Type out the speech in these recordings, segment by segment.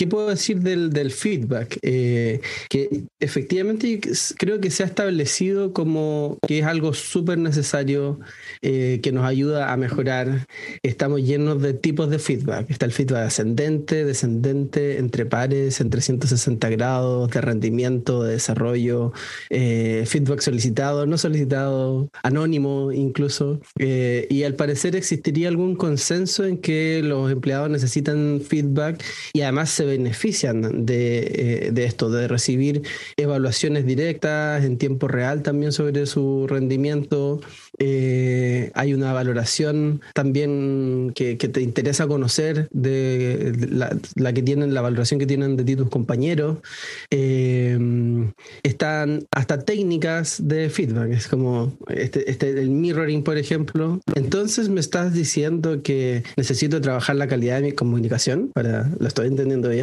¿qué puedo decir del, del feedback? Eh, que efectivamente creo que se ha establecido como que es algo súper necesario, eh, que nos ayuda a mejorar. Estamos llenos de tipos de feedback. Está el feedback ascendente, descendente, entre pares, en 360 grados, de rendimiento, de desarrollo, eh, feedback solicitado, no solicitado, anónimo incluso. y al parecer existiría algún consenso en que los empleados necesitan feedback y además se benefician de, eh, de, esto, de recibir evaluaciones directas en tiempo real también sobre su rendimiento. Eh, hay una valoración también que, te interesa conocer de la, la, que tienen, la valoración que tienen de ti tus compañeros. Eh, están hasta técnicas de feedback, es como este, este, el mirroring, por ejemplo. Entonces me estás diciendo que necesito trabajar la calidad de mi comunicación, para, lo estoy entendiendo bien.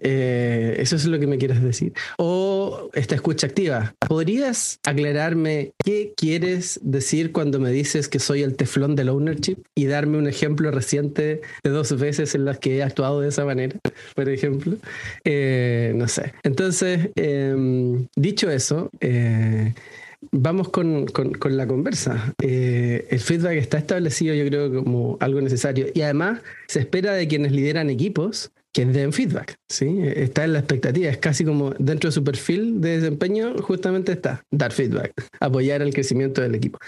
Eh, eso es lo que me quieres decir. O esta escucha activa. ¿Podrías aclararme qué quieres decir cuando me dices que soy el teflón del ownership y darme un ejemplo reciente de dos veces en las que he actuado de esa manera, por ejemplo? Eh, no sé. Entonces, em, dicho eso, eh, vamos con, con, la conversa. El feedback está establecido, yo creo, como algo necesario. Y además se espera de quienes lideran equipos que den feedback. ¿sí? Está en la expectativa. Es casi como dentro de su perfil de desempeño, justamente está dar feedback, apoyar el crecimiento del equipo.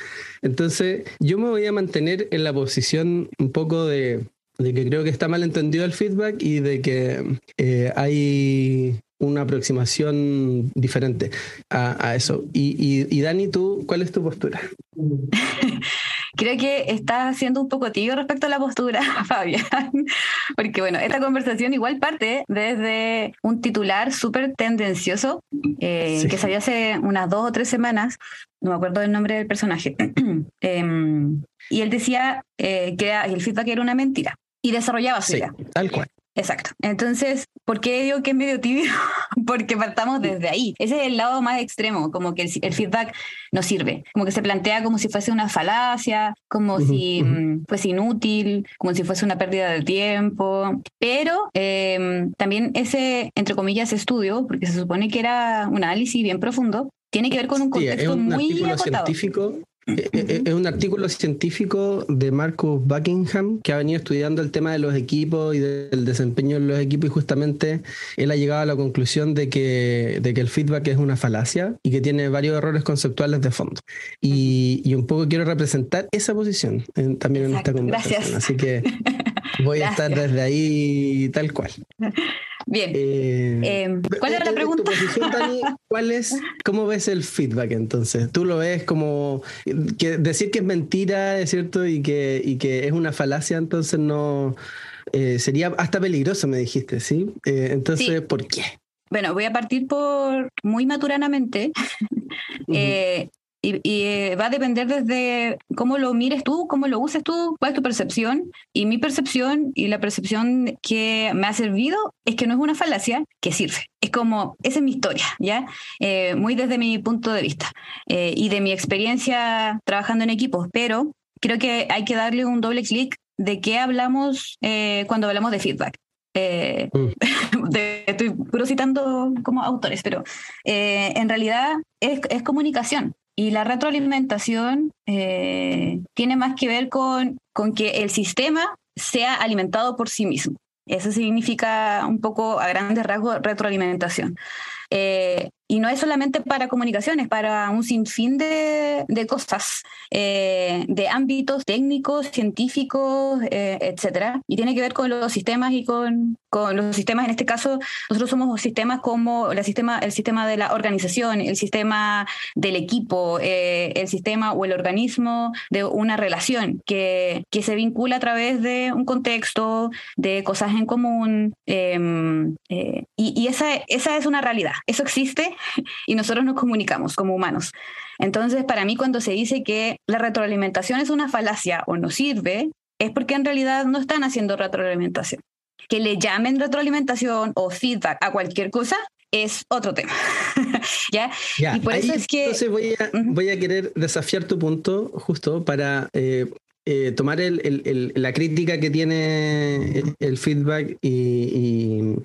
Entonces, yo me voy a mantener en la posición un poco de, de que creo que está mal entendido el feedback y de que eh, hay una aproximación diferente a, eso. Y, y, Dani, ¿tú cuál es tu postura? Creo que estás siendo un poco tibio respecto a la postura, Fabián, porque bueno, esta conversación igual parte desde un titular súper tendencioso eh, que salió hace unas dos o tres semanas, no me acuerdo del nombre del personaje, em, y él decía eh, que el feedback era una mentira y desarrollaba su idea. Tal cual. Exacto. Entonces, ¿por qué digo que es medio tibio? Porque partamos desde ahí. Ese es el lado más extremo, como que el, feedback no sirve, como que se plantea como si fuese una falacia, como si mm, fuese inútil, como si fuese una pérdida de tiempo. Pero em, también ese, entre comillas, estudio, porque se supone que era un análisis bien profundo, tiene que ver con un contexto muy acotado. científico es un artículo científico de Marcus Buckingham que ha venido estudiando el tema de los equipos y del desempeño en los equipos y justamente él ha llegado a la conclusión de que, de que el feedback es una falacia y que tiene varios errores conceptuales de fondo. Y, y un poco quiero representar esa posición también en esta conversación. Así que voy a estar desde ahí tal cual. Bien. Eh, em, ¿Cuál era la pregunta? ¿cuál es, ¿Cómo ves el feedback entonces? ¿Tú lo ves como que decir que es mentira, es cierto, y que, y que es una falacia, entonces no eh, sería hasta peligroso, me dijiste, ¿sí? Eh, entonces, ¿por qué? Bueno, voy a partir por muy maturanamente. Y, eh, va a depender desde cómo lo mires tú, cómo lo uses tú, cuál es tu percepción. Y mi percepción y la percepción que me ha servido es que no es una falacia, que sirve. Es como, esa es mi historia, ¿ya? Eh, muy desde mi punto de vista eh, y de mi experiencia trabajando en equipos. Pero creo que hay que darle un doble clic de qué hablamos cuando hablamos de feedback. Mm. estoy puro citando como autores, pero en realidad es, es comunicación. Y la retroalimentación eh, tiene más que ver con, con que el sistema sea alimentado por sí mismo. Eso significa un poco a grandes rasgos retroalimentación. Eh, y no es solamente para comunicaciones, para un sinfín de, de cosas, eh, de ámbitos técnicos, científicos, eh, etcétera. Y tiene que ver con los sistemas y con, con los sistemas, en este caso, nosotros somos sistemas como la sistema, el sistema de la organización, el sistema del equipo, eh, el sistema o el organismo de una relación que, que se vincula a través de un contexto, de cosas en común. Em, y, y esa, esa es una realidad. Eso existe y nosotros nos comunicamos como humanos. Entonces, para mí, cuando se dice que la retroalimentación es una falacia o no sirve, es porque en realidad no están haciendo retroalimentación. Que le llamen retroalimentación o feedback a cualquier cosa es otro tema. ¿Ya? Y por eso es que... Entonces voy a, voy a querer desafiar tu punto justo para eh, eh, tomar el, el, la crítica que tiene el, feedback y,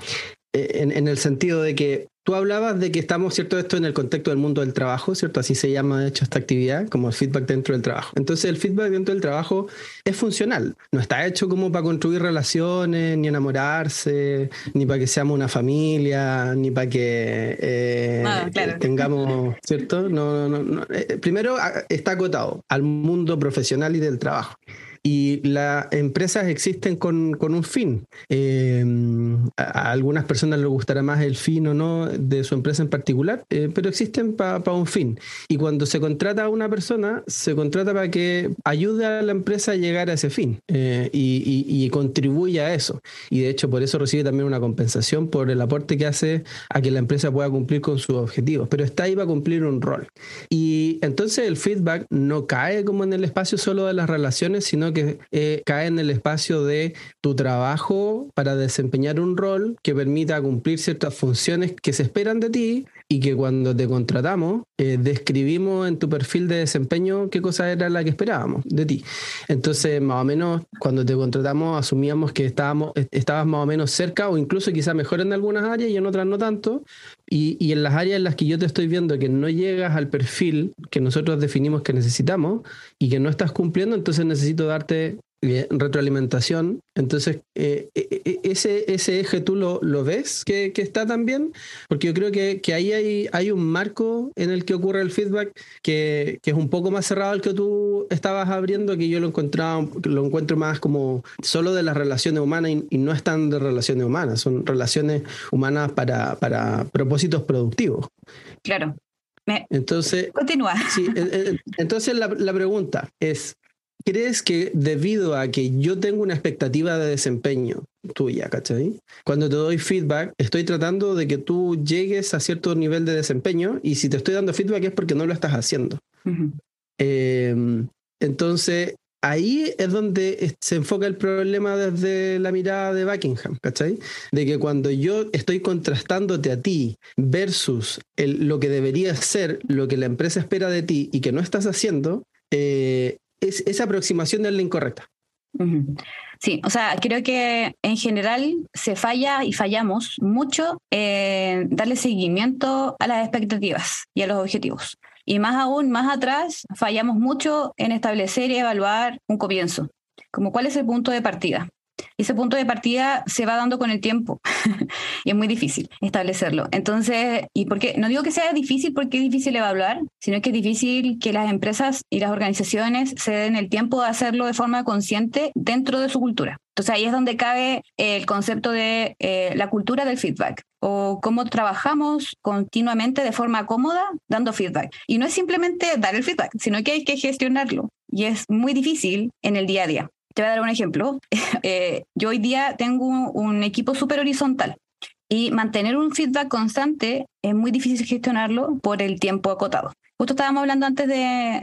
en, el sentido de que Tú hablabas de que estamos, ¿cierto? Esto en el contexto del mundo del trabajo, ¿cierto? Así se llama, de hecho, esta actividad, como el feedback dentro del trabajo. Entonces, el feedback dentro del trabajo es funcional. No está hecho como para construir relaciones, ni enamorarse, ni para que seamos una familia, ni para que eh, ah, tengamos, ¿cierto? No, no, no. Eh, primero, está acotado al mundo profesional y del trabajo y las empresas existen con, con un fin. Eh, a, algunas personas les gustará más el fin o no de su empresa en particular, eh, pero existen para un fin. Y cuando se contrata a una persona, se contrata para que ayude a la empresa a llegar a ese fin eh, y, y, contribuya a eso. Y de hecho, por eso recibe también una compensación por el aporte que hace a que la empresa pueda cumplir con sus objetivos. Pero está ahí para cumplir un rol. Y entonces el feedback no cae como en el espacio solo de las relaciones, sino que que eh, cae en el espacio de tu trabajo para desempeñar un rol que permita cumplir ciertas funciones que se esperan de ti y que cuando te contratamos eh, describimos en tu perfil de desempeño qué cosa era la que esperábamos de ti. Entonces, más o menos, cuando te contratamos asumíamos que estábamos, estabas más o menos cerca o incluso quizá mejor en algunas áreas y en otras no tanto. Y, y en las áreas en las que yo te estoy viendo que no llegas al perfil que nosotros definimos que necesitamos y que no estás cumpliendo, entonces necesito darte retroalimentación. Entonces, eh, e, e, ese, ese eje tú lo, lo ves que, que, está también, porque yo creo que, que, ahí hay, hay un marco en el que ocurre el feedback que, que, es un poco más cerrado al que tú estabas abriendo, que yo lo, encontraba, lo encuentro más como solo de las relaciones humanas y, no están de relaciones humanas, son relaciones humanas para, para propósitos productivos. Claro. entonces, continúa. Sí, eh, eh, entonces la, la pregunta es, ¿Crees que debido a que yo tengo una expectativa de desempeño tuya, ¿cachai? Cuando te doy feedback, estoy tratando de que tú llegues a cierto nivel de desempeño y si te estoy dando feedback es porque no lo estás haciendo. Em, entonces, ahí es donde se enfoca el problema desde la mirada de Buckingham, ¿cachai? De que cuando yo estoy contrastándote a ti versus lo que debería ser, lo que la empresa espera de ti y que no estás haciendo, eh, esa aproximación es la incorrecta. Sí, o sea, creo que en general se falla y fallamos mucho en darle seguimiento a las expectativas y a los objetivos. Y más aún, más atrás, fallamos mucho en establecer y evaluar un comienzo, como cuál es el punto de partida ese punto de partida se va dando con el tiempo y es muy difícil establecerlo. Entonces, y porque no digo que sea difícil porque es difícil evaluar, sino que es difícil que las empresas y las organizaciones se den el tiempo de hacerlo de forma consciente dentro de su cultura. Entonces ahí es donde cabe el concepto de eh, la cultura del feedback o cómo trabajamos continuamente de forma cómoda dando feedback. Y no es simplemente dar el feedback, sino que hay que gestionarlo. Y es muy difícil en el día a día. Te voy a dar un ejemplo. Eh, yo hoy día tengo un, equipo súper horizontal y mantener un feedback constante es muy difícil gestionarlo por el tiempo acotado. Justo estábamos hablando antes de,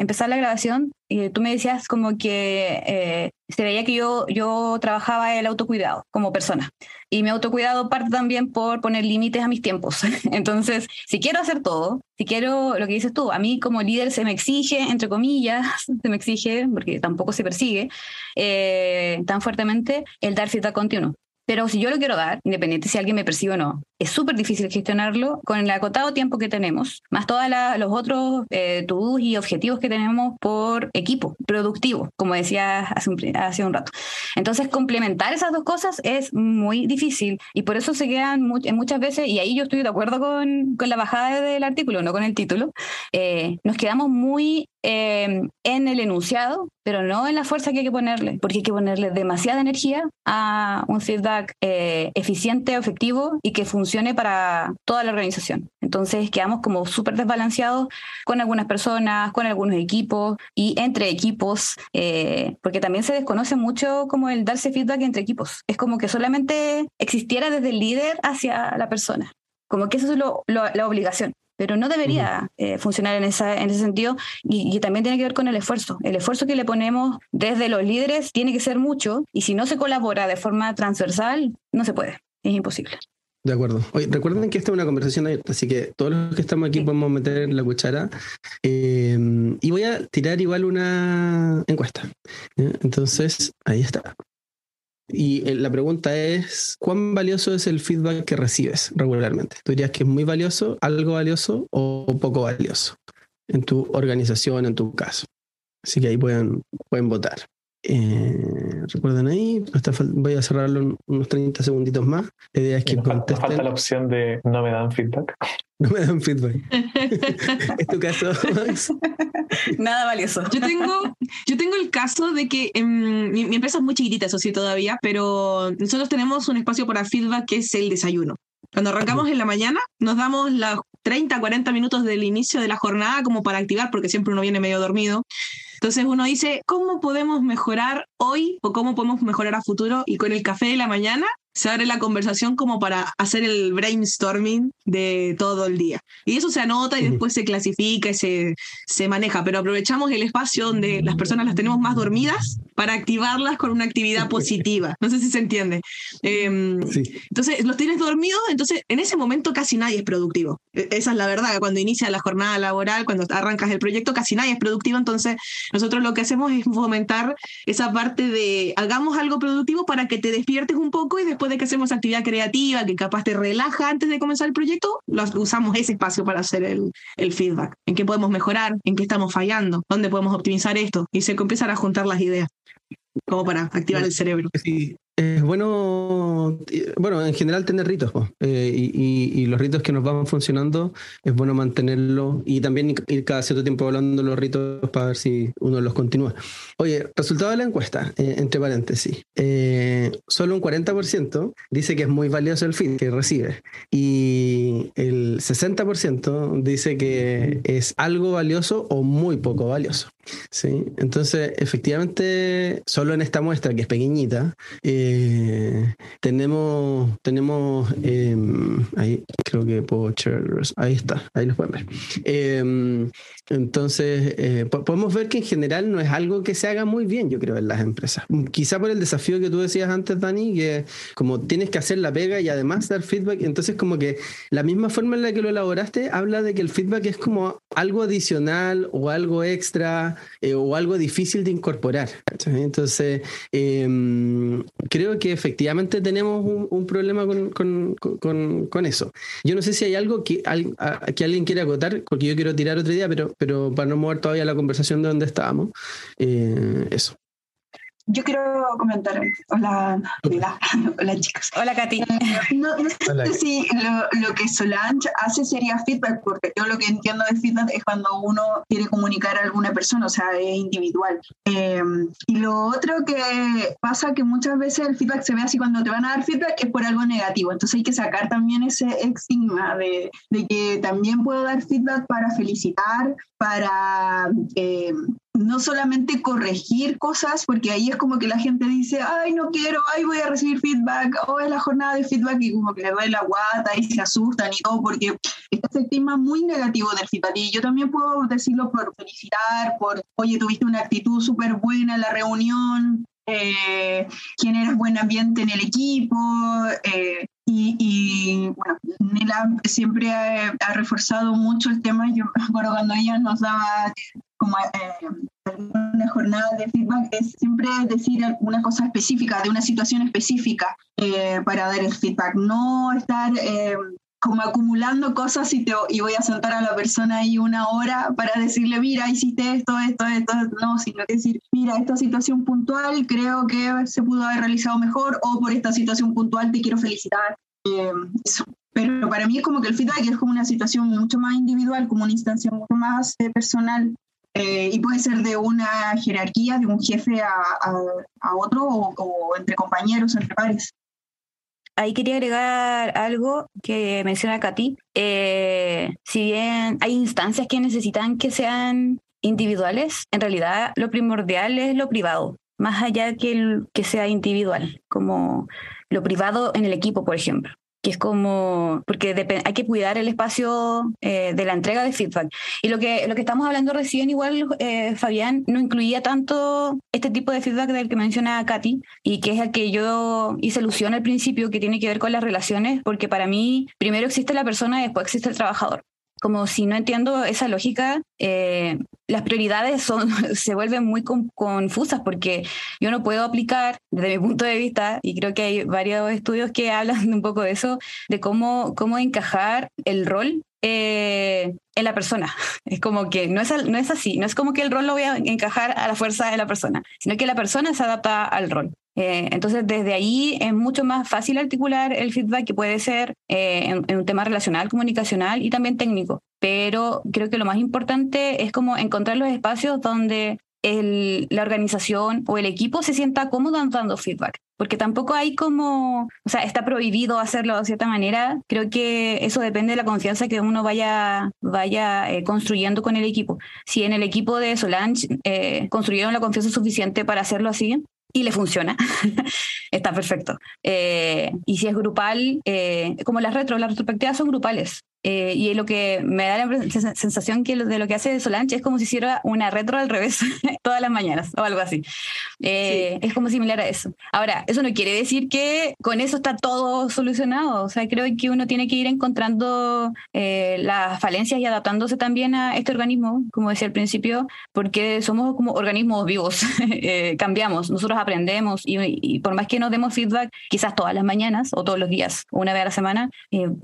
empezar la grabación y tú me decías como que eh, se veía que yo, yo trabajaba el autocuidado como persona. Y mi autocuidado parte también por poner límites a mis tiempos. Entonces, si quiero hacer todo, si quiero lo que dices tú, a mí como líder se me exige, entre comillas, se me exige, porque tampoco se persigue eh, tan fuertemente, el dar feedback continuo. Pero si yo lo quiero dar, independiente si alguien me percibe o no, es súper difícil gestionarlo con el acotado tiempo que tenemos, más todos los otros eh, to y objetivos que tenemos por equipo productivo, como decía hace un, hace un rato. Entonces, complementar esas dos cosas es muy difícil y por eso se quedan muchas veces, y ahí yo estoy de acuerdo con, con la bajada del artículo, no con el título, eh, nos quedamos muy eh, en el enunciado, pero no en la fuerza que hay que ponerle, porque hay que ponerle demasiada energía a un feedback eh, eficiente, efectivo y que funcione para toda la organización. Entonces quedamos como súper desbalanceados con algunas personas, con algunos equipos y entre equipos, eh, porque también se desconoce mucho como el darse feedback entre equipos. Es como que solamente existiera desde el líder hacia la persona, como que eso es la obligación pero no debería eh, funcionar en, esa, en ese sentido y, y, también tiene que ver con el esfuerzo. El esfuerzo que le ponemos desde los líderes tiene que ser mucho y si no se colabora de forma transversal, no se puede, es imposible. De acuerdo. Oye, recuerden que esta es una conversación abierta, así que todos los que estamos aquí podemos meter la cuchara. Eh, y voy a tirar igual una encuesta. Entonces, ahí está. Y eh, la pregunta es, ¿cuán valioso es el feedback que recibes regularmente? ¿Tú dirías que es muy valioso, algo valioso o poco valioso en tu organización, en tu caso? Así que ahí pueden, pueden votar. Eh, recuerden ahí, voy a cerrarlo unos 30 segunditos más. La idea es que contesten. falta la opción de no me dan feedback. No me dan feedback. ¿Es tu caso, Nada valioso. Yo tengo, yo tengo el caso de que em, mi, empresa es muy chiquitita, eso sí, todavía, pero nosotros tenemos un espacio para feedback que es el desayuno. Cuando arrancamos en la mañana, nos damos las 30, 40 minutos del inicio de la jornada como para activar, porque siempre uno viene medio dormido. Entonces uno dice, ¿cómo podemos mejorar hoy o cómo podemos mejorar a futuro? Y con el café de la mañana se abre la conversación como para hacer el brainstorming de todo el día. Y eso se anota y después se clasifica y se, se maneja, pero aprovechamos el espacio donde las personas las tenemos más dormidas para activarlas con una actividad positiva. No sé si se entiende. Em, entonces, los tienes dormidos, entonces en ese momento casi nadie es productivo. E, esa es la verdad, cuando inicia la jornada laboral, cuando arrancas el proyecto, casi nadie es productivo, entonces nosotros lo que hacemos es fomentar esa parte de hagamos algo productivo para que te despiertes un poco y después de que hacemos actividad creativa, que capaz te relaja antes de comenzar el proyecto, usamos ese espacio para hacer el, el, feedback. ¿En qué podemos mejorar? ¿En qué estamos fallando? ¿Dónde podemos optimizar esto? Y se empiezan a juntar las ideas, como para activar el cerebro. Sí, es bueno, bueno, en general tener ritos, eh, y, los ritos que nos van funcionando es bueno mantenerlos y también ir cada cierto tiempo hablando los ritos para ver si uno los continúa. Oye, resultado de la encuesta, eh, entre paréntesis, eh, solo un 40% dice que es muy valioso el feed que recibe y el 60% dice que es algo valioso o muy poco valioso. ¿Sí? Entonces, efectivamente, solo en esta muestra que es pequeñita, eh, tenemos, tenemos em, ahí creo que puedo ahí está, ahí los pueden ver. Em, entonces, eh, podemos ver que en general no es algo que se haga muy bien, yo creo, en las empresas. Quizá por el desafío que tú decías antes, Dani, que como tienes que hacer la pega y además dar feedback, entonces como que la misma forma en la que lo elaboraste habla de que el feedback es como algo adicional o algo extra eh, o algo difícil de incorporar. Entonces, em, creo que efectivamente tenemos un, problema con, eso. Yo no sé si hay algo que, que alguien quiere acotar, porque yo quiero tirar otro día, pero, pero para no mover todavía la conversación de donde estábamos, eh, eso. Yo quiero comentar. Hola, hola, hola chicos. Hola, Katy. Eh, no, sé si lo, que Solange hace sería feedback, porque yo lo que entiendo de feedback es cuando uno quiere comunicar a alguna persona, o sea, es individual. Eh, y lo otro que pasa que muchas veces el feedback se ve así cuando te van a dar feedback es por algo negativo. Entonces hay que sacar también ese estigma de, de que también puedo dar feedback para felicitar, para eh, no solamente corregir cosas, porque ahí es como que la gente dice, ay, no quiero, ay, voy a recibir feedback, o oh, es la jornada de feedback y como que le duele la guata y se asustan y todo, porque está ese clima muy negativo del feedback. Y yo también puedo decirlo por felicitar, por, oye, tuviste una actitud súper buena en la reunión, eh, generas buen ambiente en el equipo. Eh, y, bueno, Nela siempre ha, reforzado mucho el tema. Yo me acuerdo cuando ella nos daba como eh, una jornada de feedback, es siempre decir alguna cosa específica, de una situación específica eh, para dar el feedback. No estar como acumulando cosas y, te, y voy a sentar a la persona ahí una hora para decirle, mira, hiciste esto, esto, esto, no, sino decir, mira, esta situación puntual creo que se pudo haber realizado mejor o por esta situación puntual te quiero felicitar. Eh, Pero para mí es como que el feedback es como una situación mucho más individual, como una instancia mucho más eh, personal eh, y puede ser de una jerarquía, de un jefe a, otro o, entre compañeros, entre pares ahí quería agregar algo que menciona Katy. Eh, si bien hay instancias que necesitan que sean individuales, en realidad lo primordial es lo privado, más allá que, que sea individual, como lo privado en el equipo, por ejemplo que es como, porque hay que cuidar el espacio eh, de la entrega de feedback. Y lo que, lo que estamos hablando recién, igual, eh, Fabián, no incluía tanto este tipo de feedback del que menciona Katy, y que es el que yo hice alusión al principio, que tiene que ver con las relaciones, porque para mí primero existe la persona y después existe el trabajador. Como si no entiendo esa lógica, eh, las prioridades se vuelven muy confusas porque yo no puedo aplicar, desde mi punto de vista, y creo que hay varios estudios que hablan un poco de eso, de cómo, cómo encajar el rol eh, en la persona. Es como que no es, no es así, no es como que el rol lo voy a encajar a la fuerza de la persona, sino que la persona se adapta al rol. Eh, entonces, desde ahí es mucho más fácil articular el feedback que puede ser en, un tema relacional, comunicacional y también técnico. Pero creo que lo más importante es como encontrar los espacios donde la organización o el equipo se sienta cómodo dando feedback. Porque tampoco hay como, o sea, está prohibido hacerlo de cierta manera. Creo que eso depende de la confianza que uno vaya, vaya eh, construyendo con el equipo. Si en el equipo de Solange eh, construyeron la confianza suficiente para hacerlo así, y le funciona, está perfecto. Eh, y si es grupal, como las retro, las retrospectivas son grupales. Eh, y lo que me da la sensación que de lo que hace Solange es como si hiciera una retro al revés todas las mañanas o algo así. Eh, es como similar a eso. Ahora, eso no quiere decir que con eso está todo solucionado. O sea, creo que uno tiene que ir encontrando eh, las falencias y adaptándose también a este organismo, como decía al principio, porque somos como organismos vivos. cambiamos, nosotros aprendemos y, y, por más que nos demos feedback, quizás todas las mañanas o todos los días, una vez a la semana,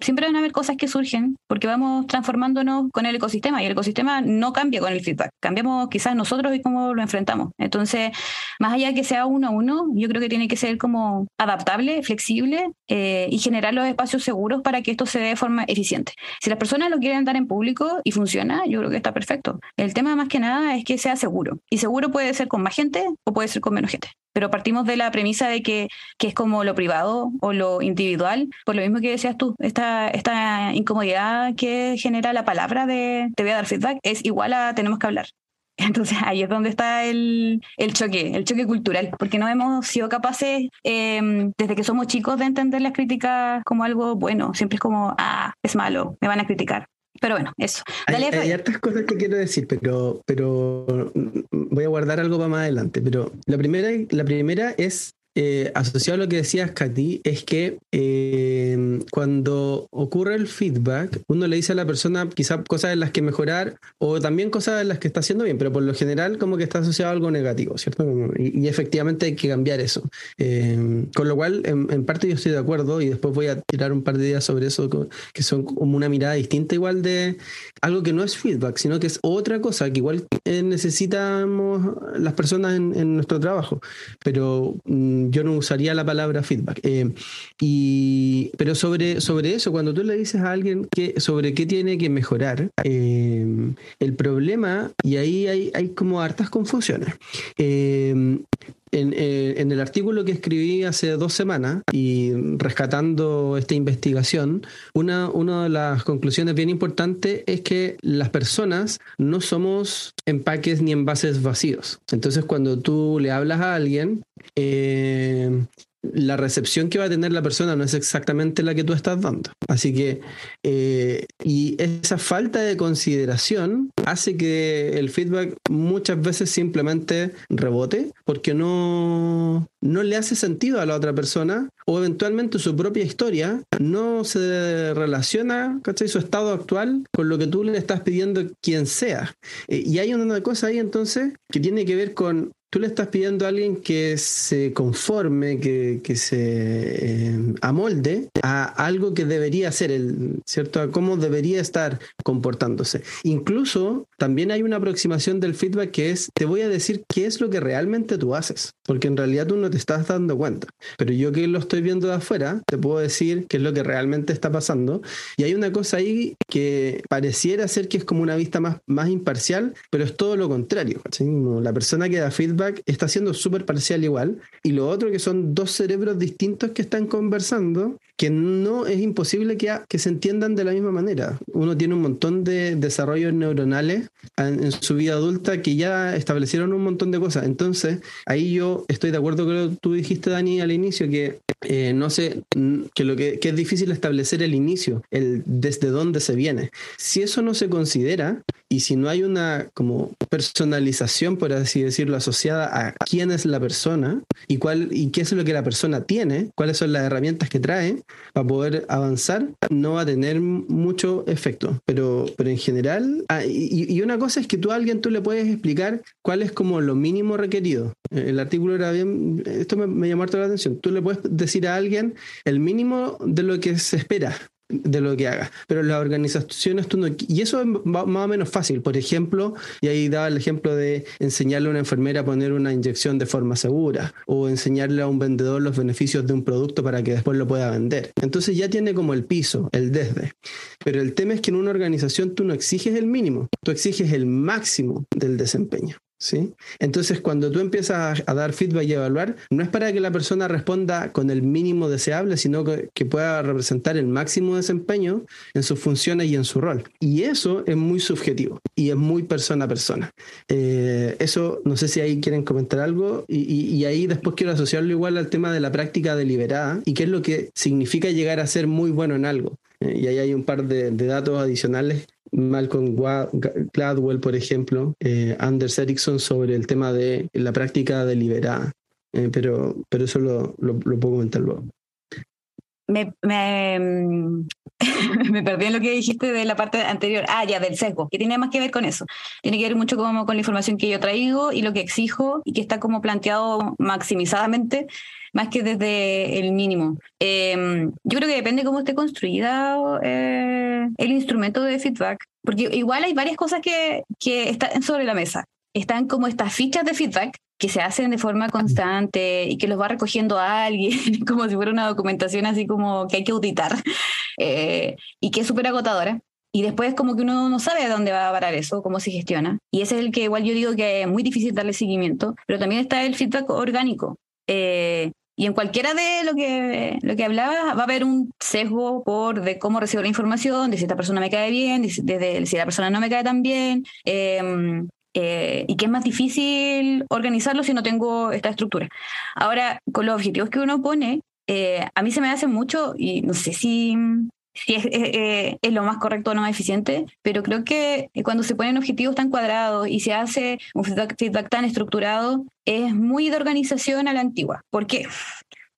siempre van a haber cosas que surgen porque vamos transformándonos con el ecosistema y el ecosistema no cambia con el feedback, cambiamos quizás nosotros y cómo lo enfrentamos. Entonces, más allá de que sea uno a uno, yo creo que tiene que ser como adaptable, flexible eh, y generar los espacios seguros para que esto se dé de forma eficiente. Si las personas lo quieren dar en público y funciona, yo creo que está perfecto. El tema más que nada es que sea seguro. Y seguro puede ser con más gente o puede ser con menos gente pero partimos de la premisa de que, que, es como lo privado o lo individual, por lo mismo que decías tú, esta, esta incomodidad que genera la palabra de te voy a dar feedback es igual a tenemos que hablar. Entonces ahí es donde está el, el choque, el choque cultural, porque no hemos sido capaces em, desde que somos chicos de entender las críticas como algo bueno, siempre es como, ah, es malo, me van a criticar. Pero bueno, eso. Dale, hay, hay, hartas cosas que quiero decir, pero, pero voy a guardar algo para más adelante. Pero la primera, la primera es eh, asociado a lo que decías, Katy, es que eh, cuando ocurre el feedback, uno le dice a la persona quizás cosas en las que mejorar o también cosas en las que está haciendo bien, pero por lo general como que está asociado a algo negativo, ¿cierto? Y, efectivamente hay que cambiar eso. Eh, con lo cual, en, parte yo estoy de acuerdo y después voy a tirar un par de ideas sobre eso, que son como una mirada distinta igual de algo que no es feedback, sino que es otra cosa que igual necesitamos las personas en, en nuestro trabajo. Pero mm, yo no usaría la palabra feedback. Eh, y, pero sobre, sobre eso, cuando tú le dices a alguien que, sobre qué tiene que mejorar, eh, el problema, y ahí hay, hay como hartas confusiones. Eh, en, el artículo que escribí hace dos semanas y rescatando esta investigación, una, una de las conclusiones bien importantes es que las personas no somos empaques ni envases vacíos. Entonces, cuando tú le hablas a alguien, eh, la recepción que va a tener la persona no es exactamente la que tú estás dando. Así que, eh, y esa falta de consideración hace que el feedback muchas veces simplemente rebote porque no, no le hace sentido a la otra persona o eventualmente su propia historia no se relaciona, ¿cachai? Su estado actual con lo que tú le estás pidiendo quien sea. Eh, y hay una cosa ahí entonces que tiene que ver con tú le estás pidiendo a alguien que se conforme, que, se eh, amolde a algo que debería ser, el, ¿cierto? A cómo debería estar comportándose. Incluso también hay una aproximación del feedback que es, te voy a decir qué es lo que realmente tú haces, porque en realidad tú no te estás dando cuenta. Pero yo que lo estoy viendo de afuera, te puedo decir qué es lo que realmente está pasando. Y hay una cosa ahí que pareciera ser que es como una vista más, más imparcial, pero es todo lo contrario. La persona que da feedback está siendo súper parcial igual. Y lo otro que son dos cerebros distintos que están conversando, que no es imposible que, que se entiendan de la misma manera. Uno tiene un montón de desarrollos neuronales en, su vida adulta que ya establecieron un montón de cosas. Entonces, ahí yo estoy de acuerdo con lo que tú dijiste, Dani, al inicio, que eh, no sé, que lo que, que, es difícil establecer el inicio, el desde dónde se viene. Si eso no se considera, Y si no hay una como personalización, por así decirlo, asociada a quién es la persona y cuál y qué es lo que la persona tiene, cuáles son las herramientas que trae para poder avanzar, no va a tener mucho efecto. Pero, pero en general, ah, y, una cosa es que tú a alguien tú le puedes explicar cuál es como lo mínimo requerido. El artículo era bien, esto me, me llamó la atención. Tú le puedes decir a alguien el mínimo de lo que se espera de lo que haga. Pero las organizaciones tú no... Y eso es más o menos fácil. Por ejemplo, y ahí daba el ejemplo de enseñarle a una enfermera a poner una inyección de forma segura o enseñarle a un vendedor los beneficios de un producto para que después lo pueda vender. Entonces ya tiene como el piso, el desde. Pero el tema es que en una organización tú no exiges el mínimo, tú exiges el máximo del desempeño. ¿Sí? Entonces, cuando tú empiezas a, dar feedback y evaluar, no es para que la persona responda con el mínimo deseable, sino que, pueda representar el máximo desempeño en sus funciones y en su rol. Y eso es muy subjetivo y es muy persona a persona. Eh, eso, no sé si ahí quieren comentar algo y, ahí después quiero asociarlo igual al tema de la práctica deliberada y qué es lo que significa llegar a ser muy bueno en algo. Eh, y ahí hay un par de datos adicionales Malcolm Gladwell, por ejemplo, eh, Anders Ericsson sobre el tema de la práctica deliberada, eh, pero, pero eso lo, lo, puedo comentar luego. Me, me, me, perdí en lo que dijiste de la parte anterior. Ah, ya, del sesgo, que tiene más que ver con eso. Tiene que ver mucho como con la información que yo traigo y lo que exijo y que está como planteado maximizadamente más que desde el mínimo. Em, yo creo que depende cómo esté construida eh, el instrumento de feedback, porque igual hay varias cosas que, que están sobre la mesa. Están como estas fichas de feedback que se hacen de forma constante y que los va recogiendo alguien, como si fuera una documentación así como que hay que auditar, eh, y que es súper agotadora. Y después como que uno no sabe a dónde va a parar eso, cómo se gestiona. Y ese es el que igual yo digo que es muy difícil darle seguimiento, pero también está el feedback orgánico. Eh, y en cualquiera de lo que, lo que hablaba va a haber un sesgo por de cómo recibo la información, de si esta persona me cae bien, de si, la persona no me cae tan bien, em, eh, y que es más difícil organizarlo si no tengo esta estructura. Ahora, con los objetivos que uno pone, eh, a mí se me hace mucho, y no sé si, eh, es, lo más correcto o no más eficiente, pero creo que cuando se ponen objetivos tan cuadrados y se hace un feedback, tan estructurado, es muy de organización a la antigua. ¿Por qué?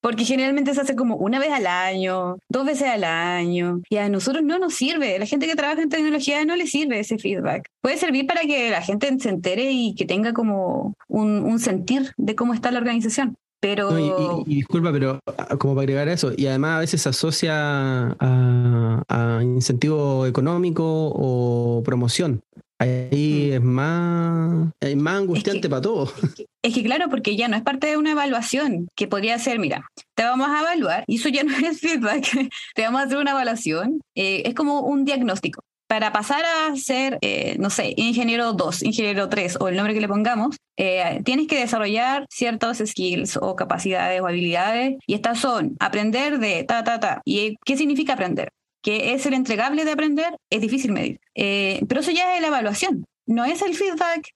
Porque generalmente se hace como una vez al año, dos veces al año, y a nosotros no nos sirve. A la gente que trabaja en tecnología no le sirve ese feedback. Puede servir para que la gente se entere y que tenga como un, un sentir de cómo está la organización, pero... y, disculpa, pero ah, como para agregar eso, y además a veces se asocia a, incentivo económico o promoción. Ahí mm. es más, es más angustiante para todos. Es que, claro, porque ya no es parte de una evaluación, que podría ser, mira, te vamos a evaluar, y eso ya no es feedback, te vamos a hacer una evaluación, eh, es como un diagnóstico para pasar a ser, eh, no sé, ingeniero 2, ingeniero 3 o el nombre que le pongamos, eh, tienes que desarrollar ciertos skills o capacidades o habilidades y estas son aprender de ta, ta, ta. ¿Y qué significa aprender? ¿Qué es el entregable de aprender? Es difícil medir. Eh, pero eso ya es la evaluación no es el feedback,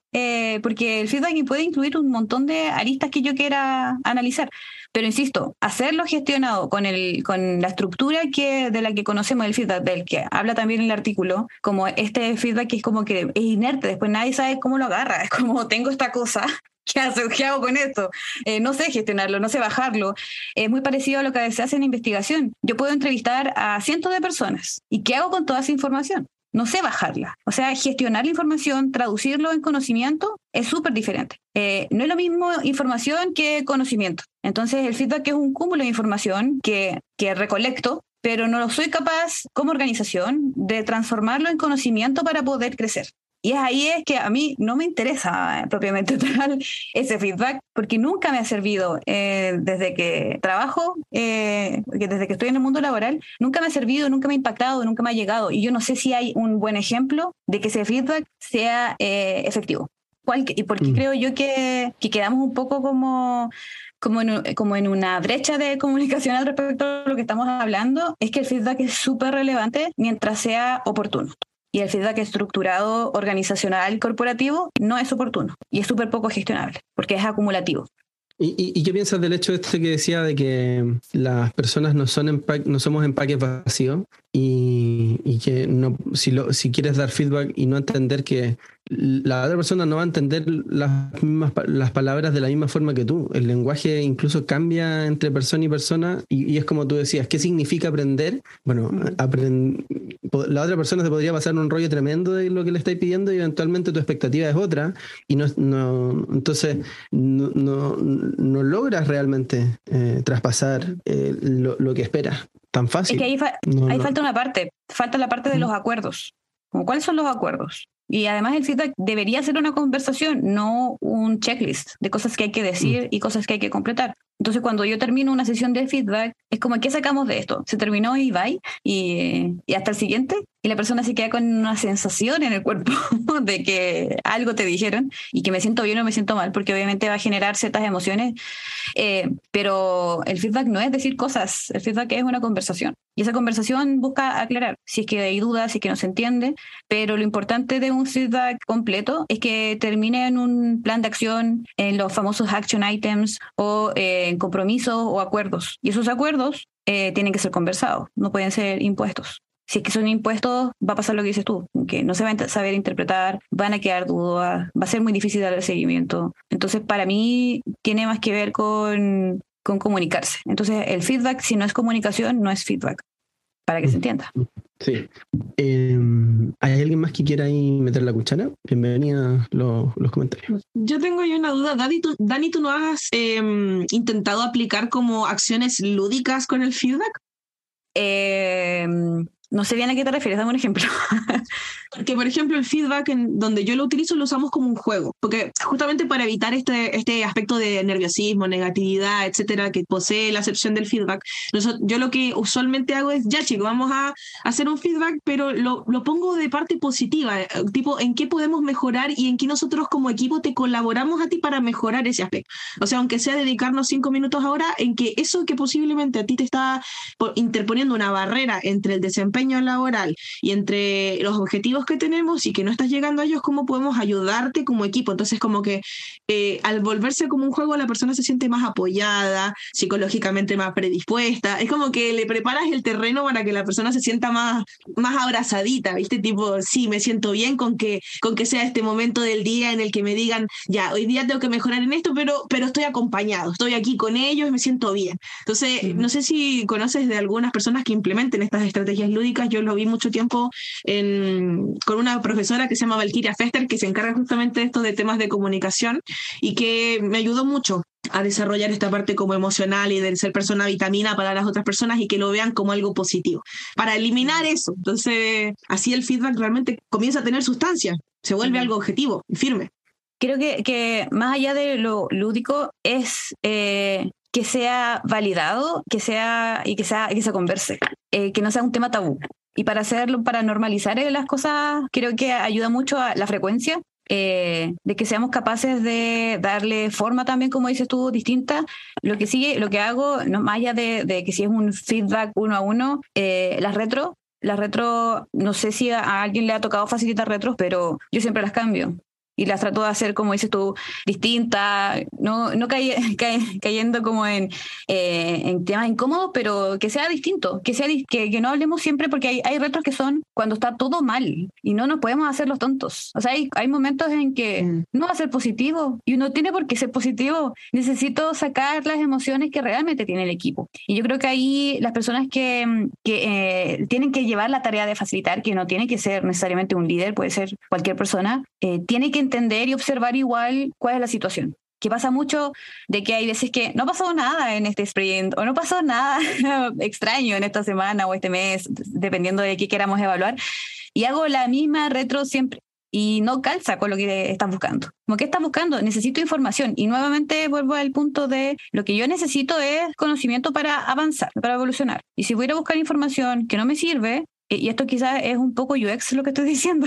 porque el feedback puede incluir un montón de aristas que yo quiera analizar. Pero insisto, hacerlo gestionado con, el, con la estructura que, de la que conocemos el feedback, del que habla también el artículo, como este feedback que es como que es inerte, después nadie sabe cómo lo agarra, es como tengo esta cosa, ¿Qué, ¿Qué hago con esto? Eh, no sé gestionarlo, no sé bajarlo. Es muy parecido a lo que se hace en investigación. Yo puedo entrevistar a cientos de personas. ¿Y qué hago con toda esa información? no sé bajarla. O sea, gestionar la información, traducirlo en conocimiento es súper diferente. Eh, no es lo mismo información que conocimiento. Entonces, el feedback es un cúmulo de información que, que recolecto, pero no lo soy capaz como organización de transformarlo en conocimiento para poder crecer. Y ahí es que a mí no me interesa eh, propiamente tal ese feedback, porque nunca me ha servido eh, desde que trabajo, eh, desde que estoy en el mundo laboral, nunca me ha servido, nunca me ha impactado, nunca me ha llegado. Y yo no sé si hay un buen ejemplo de que ese feedback sea efectivo. ¿Y por qué mm. creo yo que, que, quedamos un poco como, como, en, como en una brecha de comunicación al respecto a lo que estamos hablando? Es que el feedback es súper relevante mientras sea oportuno y el feedback estructurado organizacional corporativo no es oportuno y es súper poco gestionable porque es acumulativo. ¿Y, qué piensas del hecho este que decía de que las personas no, son no somos empaques vacíos? Y, y, que no, si, lo, si quieres dar feedback y no entender que la otra persona no va a entender las mismas las palabras de la misma forma que tú. El lenguaje incluso cambia entre persona y persona y, es como tú decías, ¿qué significa aprender? Bueno, la otra persona se podría pasar un rollo tremendo de lo que le estáis pidiendo y eventualmente tu expectativa es otra y no, no entonces no, no, logras realmente eh, traspasar eh, lo, que esperas. Tan fácil. Es que ahí, falta una parte, falta la parte de los acuerdos. ¿Cuáles son los acuerdos? Y además el debería ser una conversación, no un checklist de cosas que hay que decir y cosas que hay que completar. Entonces, cuando yo termino una sesión de feedback, es como, ¿qué sacamos de esto? Se terminó y bye, y, y hasta el siguiente y la persona se queda con una sensación en el cuerpo de que algo te dijeron y que me siento bien o me siento mal, porque obviamente va a generar ciertas emociones, eh, pero el feedback no es decir cosas, el feedback es una conversación. Y esa conversación busca aclarar si es que hay dudas, si es que no se entiende, pero lo importante de un feedback completo es que termine en un plan de acción, en los famosos action items o eh, en compromisos o acuerdos. Y esos acuerdos eh, tienen que ser conversados, no pueden ser impuestos si es que son impuestos, va a pasar lo que dices tú, que no se van a saber interpretar, van a quedar dudas, va a ser muy difícil dar el seguimiento. Entonces, para mí, tiene más que ver con, con comunicarse. Entonces, el feedback, si no es comunicación, no es feedback, para que se entienda. Sí. Em, ¿Hay alguien más que quiera ahí meter la cuchara? Bienvenida los, los comentarios. Yo tengo ahí una duda. Dani, ¿tú, Dani, ¿tú no has em, intentado aplicar como acciones lúdicas con el feedback? Eh, no sé bien a qué te refieres, dame un ejemplo. Porque, por ejemplo, el feedback en donde yo lo utilizo lo usamos como un juego, porque justamente para evitar este, este aspecto de nerviosismo, negatividad, etcétera, que posee la acepción del feedback, yo lo que usualmente hago es, ya chicos, vamos a hacer un feedback, pero lo, lo pongo de parte positiva, eh, tipo, en qué podemos mejorar y en qué nosotros como equipo te colaboramos a ti para mejorar ese aspecto. O sea, aunque sea dedicarnos cinco minutos ahora, en que eso que posiblemente a ti te está interponiendo una barrera entre el desempeño laboral y entre los objetivos que tenemos y que no estás llegando a ellos, ¿cómo podemos ayudarte como equipo? Entonces, como que eh, al volverse como un juego, la persona se siente más apoyada, psicológicamente más predispuesta. Es como que le preparas el terreno para que la persona se sienta más, más abrazadita, ¿viste? Tipo, sí, me siento bien con que, con que sea este momento del día en el que me digan, ya, hoy día tengo que mejorar en esto, pero, pero estoy acompañado, estoy aquí con ellos y me siento bien. Entonces, no sé si conoces de algunas personas que implementen estas estrategias lúdicas, yo lo vi mucho tiempo en, con una profesora que se llama Valkyria Fester, que se encarga justamente de esto de temas de comunicación y que me ayudó mucho a desarrollar esta parte como emocional y de ser persona vitamina para las otras personas y que lo vean como algo positivo, para eliminar eso. Entonces, así el feedback realmente comienza a tener sustancia, se vuelve algo objetivo y firme. Creo que, que más allá de lo lúdico es eh, que sea validado, que sea y que sea que se converse, eh, que no sea un tema tabú. Y para hacerlo, para normalizar eh, las cosas, creo que ayuda mucho a la frecuencia, eh, de que seamos capaces de darle forma también, como dices tú, distinta. Lo que sigue, lo que hago, no más allá de, que si es un feedback uno a uno, eh, las retro, las retro, no sé si a alguien le ha tocado facilitar retros, pero yo siempre las cambio y las trato de hacer, como dices tú, distinta, no, no cayendo como en, eh, en temas incómodos, pero que sea distinto, que, sea, que, que no hablemos siempre, porque hay, hay retos que son cuando está todo mal y no nos podemos hacer los tontos. O sea, hay, hay momentos en que mm. no va a ser positivo y uno tiene por qué ser positivo. Necesito sacar las emociones que realmente tiene el equipo. Y yo creo que ahí las personas que, que eh, tienen que llevar la tarea de facilitar, que no tiene que ser necesariamente un líder, puede ser cualquier persona, eh, tiene que entender y observar igual cuál es la situación. Que pasa mucho de que hay veces que no pasó nada en este sprint o no pasó nada extraño en esta semana o este mes, dependiendo de qué queramos evaluar. Y hago la misma retro siempre y no calza con lo que estás buscando. Como que estás buscando, necesito información. Y nuevamente vuelvo al punto de lo que yo necesito es conocimiento para avanzar, para evolucionar. Y si voy a buscar información que no me sirve, y esto quizás es un poco UX lo que estoy diciendo,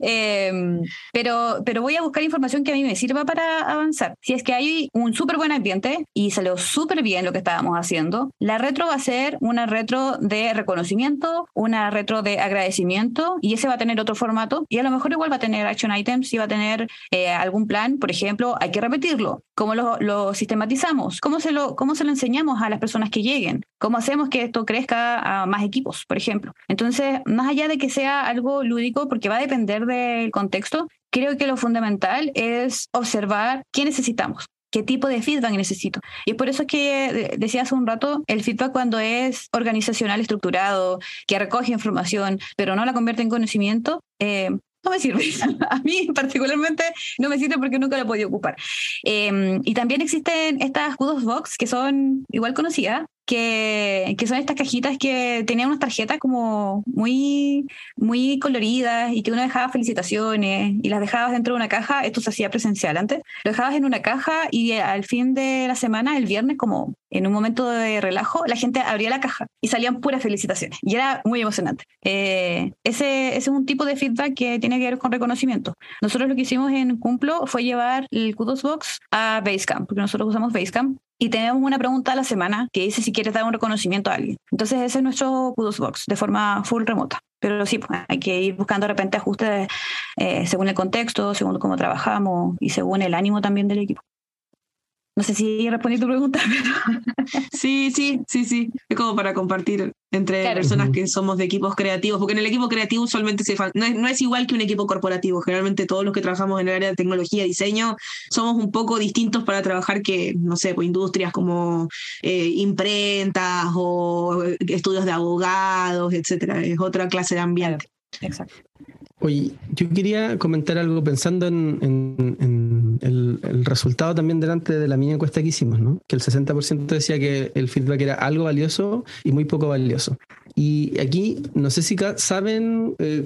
em, pero, pero voy a buscar información que a mí me sirva para avanzar. Si es que hay un súper buen ambiente y salió súper bien lo que estábamos haciendo, la retro va a ser una retro de reconocimiento, una retro de agradecimiento y ese va a tener otro formato y a lo mejor igual va a tener action items y va a tener eh, algún plan, por ejemplo, hay que repetirlo. ¿Cómo lo, lo sistematizamos? ¿Cómo se lo, ¿Cómo se lo enseñamos a las personas que lleguen? ¿Cómo hacemos que esto crezca a más equipos, por ejemplo? Entonces, más allá de que sea algo lúdico, porque va a depender del contexto, creo que lo fundamental es observar qué necesitamos qué tipo de feedback necesito. Y es por eso que decía hace un rato, el feedback cuando es organizacional, estructurado, que recoge información, pero no la convierte en conocimiento, eh, no me sirve. A mí particularmente no me sirve porque nunca lo he podido ocupar. Em, y también existen estas Kudos Box que son igual conocidas, que, que, son estas cajitas que tenían unas tarjetas como muy, muy coloridas y que uno dejaba felicitaciones y las dejabas dentro de una caja. Esto se hacía presencial antes. Lo dejabas en una caja y al fin de la semana, el viernes, como en un momento de relajo, la gente abría la caja y salían puras felicitaciones. Y era muy emocionante. Eh, ese, ese, es un tipo de feedback que tiene que ver con reconocimiento. Nosotros lo que hicimos en Cumplo fue llevar el Kudos Box a Basecamp, porque nosotros usamos Basecamp y tenemos una pregunta a la semana que dice si quieres dar un reconocimiento a alguien. Entonces ese es nuestro Kudos Box de forma full remota. Pero sí, pues, hay que ir buscando de repente ajustes eh, según el contexto, según cómo trabajamos y según el ánimo también del equipo. No sé si respondí tu pregunta, pero... Sí, sí, sí, sí. Es como para compartir entre personas que somos de equipos creativos, porque en el equipo creativo usualmente se no es, no es igual que un equipo corporativo. Generalmente todos los que trabajamos en el área de tecnología, diseño, somos un poco distintos para trabajar que, no sé, pues industrias como eh, imprentas o estudios de abogados, etcétera. Es otra clase de ambiente. Exacto. Oye, yo quería comentar algo pensando en, el, resultado también delante de la mini encuesta que hicimos, ¿no? Que el 60% decía que el feedback era algo valioso y muy poco valioso. Y aquí, no sé si saben eh,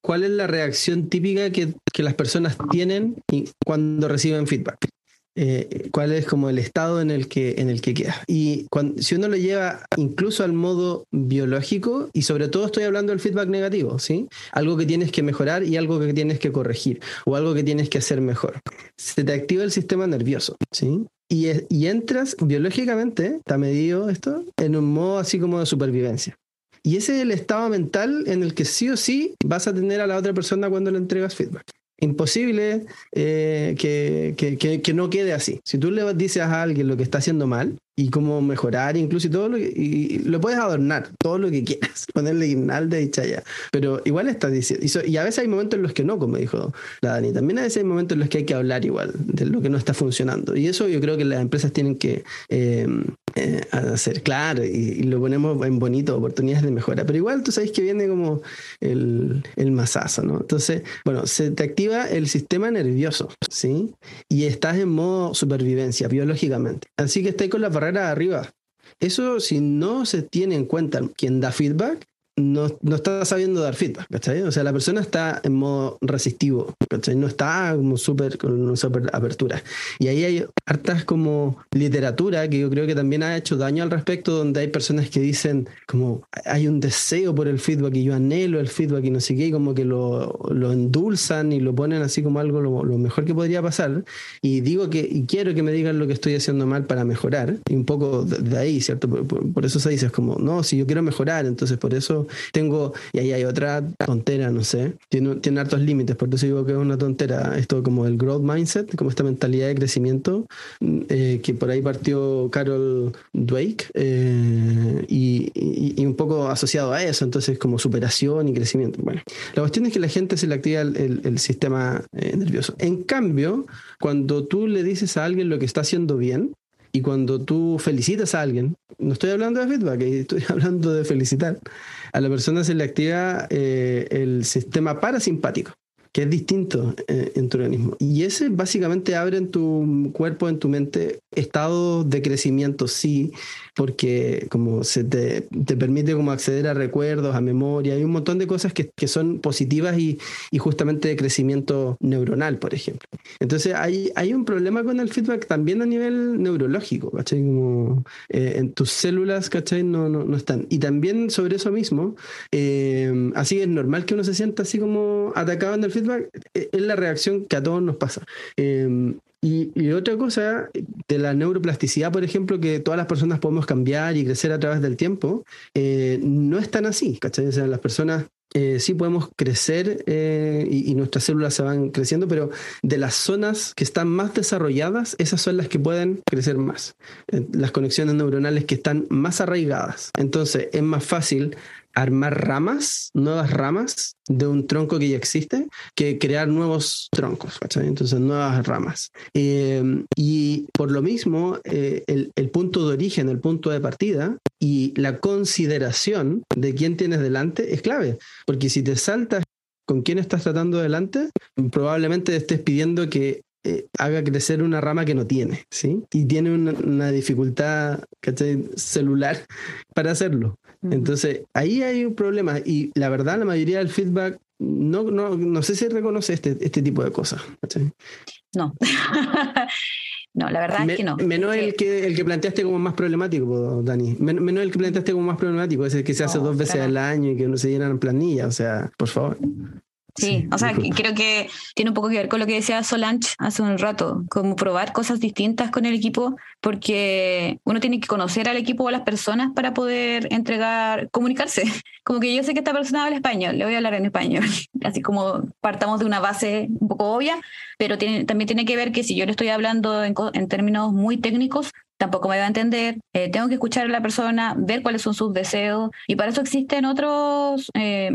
cuál es la reacción típica que, que las personas tienen cuando reciben feedback. Eh, cuál es como el estado en el que, en el que queda. Y cuando, si uno lo lleva incluso al modo biológico, y sobre todo estoy hablando del feedback negativo, ¿sí? Algo que tienes que mejorar y algo que tienes que corregir, o algo que tienes que hacer mejor. Se te activa el sistema nervioso, ¿sí? Y, y entras biológicamente, está medido esto, en un modo así como de supervivencia. Y ese es el estado mental en el que sí o sí vas a tener a la otra persona cuando le entregas feedback imposible eh, que, que, que, no quede así. Si tú le dices a alguien lo que está haciendo mal, y cómo mejorar, incluso y todo lo y lo puedes adornar, todo lo que quieras, ponerle guirnalda y chaya, pero igual estás diciendo, y, a veces hay momentos en los que no, como dijo la Dani, también a veces hay momentos en los que hay que hablar igual de lo que no está funcionando, y eso yo creo que las empresas tienen que eh, eh, hacer claro, y, lo ponemos en bonito, oportunidades de mejora, pero igual tú sabes que viene como el, el masazo, ¿no? Entonces, bueno, se te activa el sistema nervioso, ¿sí? Y estás en modo supervivencia, biológicamente, así que estás con la arriba. Eso si no se tiene en cuenta quien da feedback, no, no, está sabiendo dar feedback, ¿cachai? O sea, la persona está en modo resistivo, ¿cachai? No está como súper con una super apertura. Y ahí hay hartas como literatura que yo creo que también ha hecho daño al respecto, donde hay personas que dicen como hay un deseo por el feedback y yo anhelo el feedback y no sé qué, y como que lo, lo endulzan y lo ponen así como algo lo, mejor que podría pasar. Y digo que y quiero que me digan lo que estoy haciendo mal para mejorar. Y un poco de, ahí, ¿cierto? Por, por eso se dice, es como, no, si yo quiero mejorar, entonces por eso tengo, y ahí hay otra tontera, no sé, tiene, tiene hartos límites, por eso digo que es una tontera, esto como el growth mindset, como esta mentalidad de crecimiento, eh, que por ahí partió Carol Dweck, eh, y, un poco asociado a eso, entonces como superación y crecimiento. Bueno, la cuestión es que la gente se le activa el, sistema eh, nervioso. En cambio, cuando tú le dices a alguien lo que está haciendo bien, y cuando tú felicitas a alguien, no estoy hablando de feedback, estoy hablando de felicitar, a la persona se le activa eh, el sistema parasimpático que es distinto eh, en tu organismo. Y ese básicamente abre en tu cuerpo, en tu mente, estados de crecimiento, sí, porque como se te, te, permite como acceder a recuerdos, a memoria, hay un montón de cosas que, que son positivas y, y, justamente de crecimiento neuronal, por ejemplo. Entonces hay, hay un problema con el feedback también a nivel neurológico, ¿cachai? Como eh, en tus células, ¿cachai? No, no, no, están. Y también sobre eso mismo, eh, así es normal que uno se sienta así como atacado en el feedback, eh, es la reacción que a todos nos pasa. Y, otra cosa de la neuroplasticidad, por ejemplo, que todas las personas podemos cambiar y crecer a través del tiempo, eh, no es tan así, las personas eh, sí podemos crecer eh, y, nuestras células se van creciendo, pero de las zonas que están más desarrolladas, esas son las que pueden crecer más. las conexiones neuronales que están más arraigadas. Entonces, es más fácil armar ramas, nuevas ramas de un tronco que ya existe, que crear nuevos troncos, ¿cachai? Entonces, nuevas ramas. Eh, y por lo mismo, eh, el, el punto de origen, el punto de partida y la consideración de quién tienes delante es clave, porque si te saltas con quién estás tratando delante, probablemente estés pidiendo que eh, haga crecer una rama que no tiene, ¿sí? Y tiene una, una dificultad ¿cachai? celular para hacerlo. Entonces, ahí hay un problema. Y la verdad, la mayoría del feedback, no, no, no sé si reconoce este, este tipo de cosas. No. no, la verdad Me- es que no. Menos el que, el que planteaste como más problemático, Dani. Men- menos el que planteaste como más problemático, es el que se hace No, dos veces claro. al año y que no se llenan planilla. O sea, por favor. Sí, o sea, creo que tiene un poco que ver con lo que decía Solange hace un rato, como probar cosas distintas con el equipo, porque uno tiene que conocer al equipo o a las personas para poder entregar, comunicarse. Como que yo sé que esta persona habla español, le voy a hablar en español, así como partamos de una base un poco obvia, pero tiene, también tiene que ver que si yo le estoy hablando en, en términos muy técnicos, tampoco me va a entender, eh, tengo que escuchar a la persona, ver cuáles son sus deseos, y para eso existen eh,